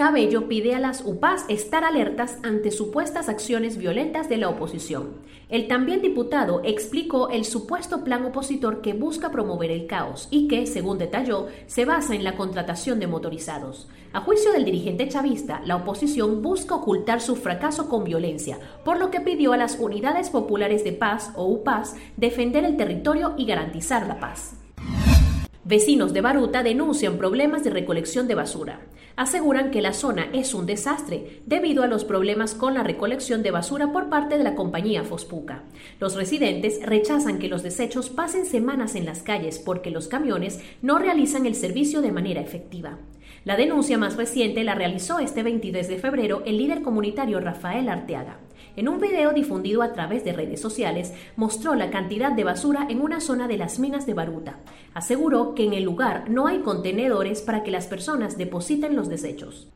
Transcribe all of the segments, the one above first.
Cabello pide a las UPAs estar alertas ante supuestas acciones violentas de la oposición. El también diputado explicó el supuesto plan opositor que busca promover el caos y que, según detalló, se basa en la contratación de motorizados. A juicio del dirigente chavista, la oposición busca ocultar su fracaso con violencia, por lo que pidió a las unidades populares de paz o UPAs defender el territorio y garantizar la paz. Vecinos de Baruta denuncian problemas de recolección de basura. Aseguran que la zona es un desastre debido a los problemas con la recolección de basura por parte de la compañía Fospuca. Los residentes rechazan que los desechos pasen semanas en las calles porque los camiones no realizan el servicio de manera efectiva. La denuncia más reciente la realizó este 23 de febrero el líder comunitario Rafael Arteaga. En un video difundido a través de redes sociales, mostró la cantidad de basura en una zona de las minas de Baruta. Aseguró que en el lugar no hay contenedores para que las personas depositen los desechos.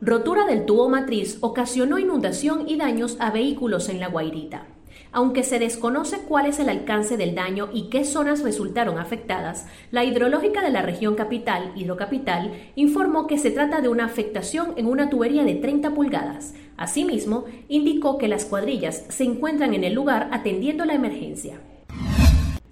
Rotura del tubo matriz ocasionó inundación y daños a vehículos en La Guairita. Aunque se desconoce cuál es el alcance del daño y qué zonas resultaron afectadas, la hidrológica de la región capital, Hidrocapital, informó que se trata de una afectación en una tubería de 30 pulgadas. Asimismo, indicó que las cuadrillas se encuentran en el lugar atendiendo la emergencia.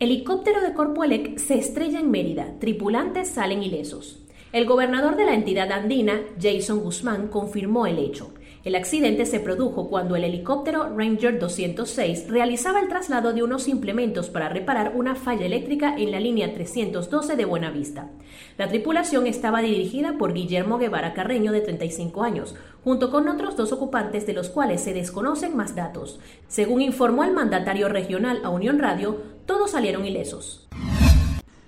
Helicóptero de Corpoelec se estrella en Mérida. Tripulantes salen ilesos. El gobernador de la entidad andina, Jason Guzmán, confirmó el hecho. El accidente se produjo cuando el helicóptero Ranger 206 realizaba el traslado de unos implementos para reparar una falla eléctrica en la línea 312 de Buenavista. La tripulación estaba dirigida por Guillermo Guevara Carreño, de 35 años, junto con otros dos ocupantes de los cuales se desconocen más datos. Según informó el mandatario regional a Unión Radio, todos salieron ilesos.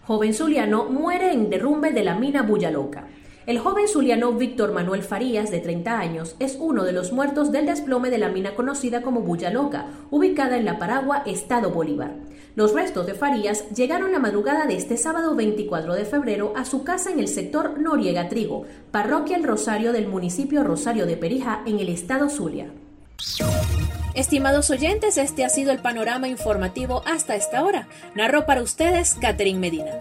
Joven zuliano muere en derrumbe de la mina Bullaloca. El joven zuliano Víctor Manuel Farías, de 30 años, es uno de los muertos del desplome de la mina conocida como Bulla Loca, ubicada en La Paragua, Estado Bolívar. Los restos de Farías llegaron la madrugada de este sábado 24 de febrero a su casa en el sector Noriega Trigo, parroquia El Rosario del municipio Rosario de Perija, en el estado Zulia. Estimados oyentes, este ha sido el panorama informativo hasta esta hora. Narro para ustedes Catherine Medina.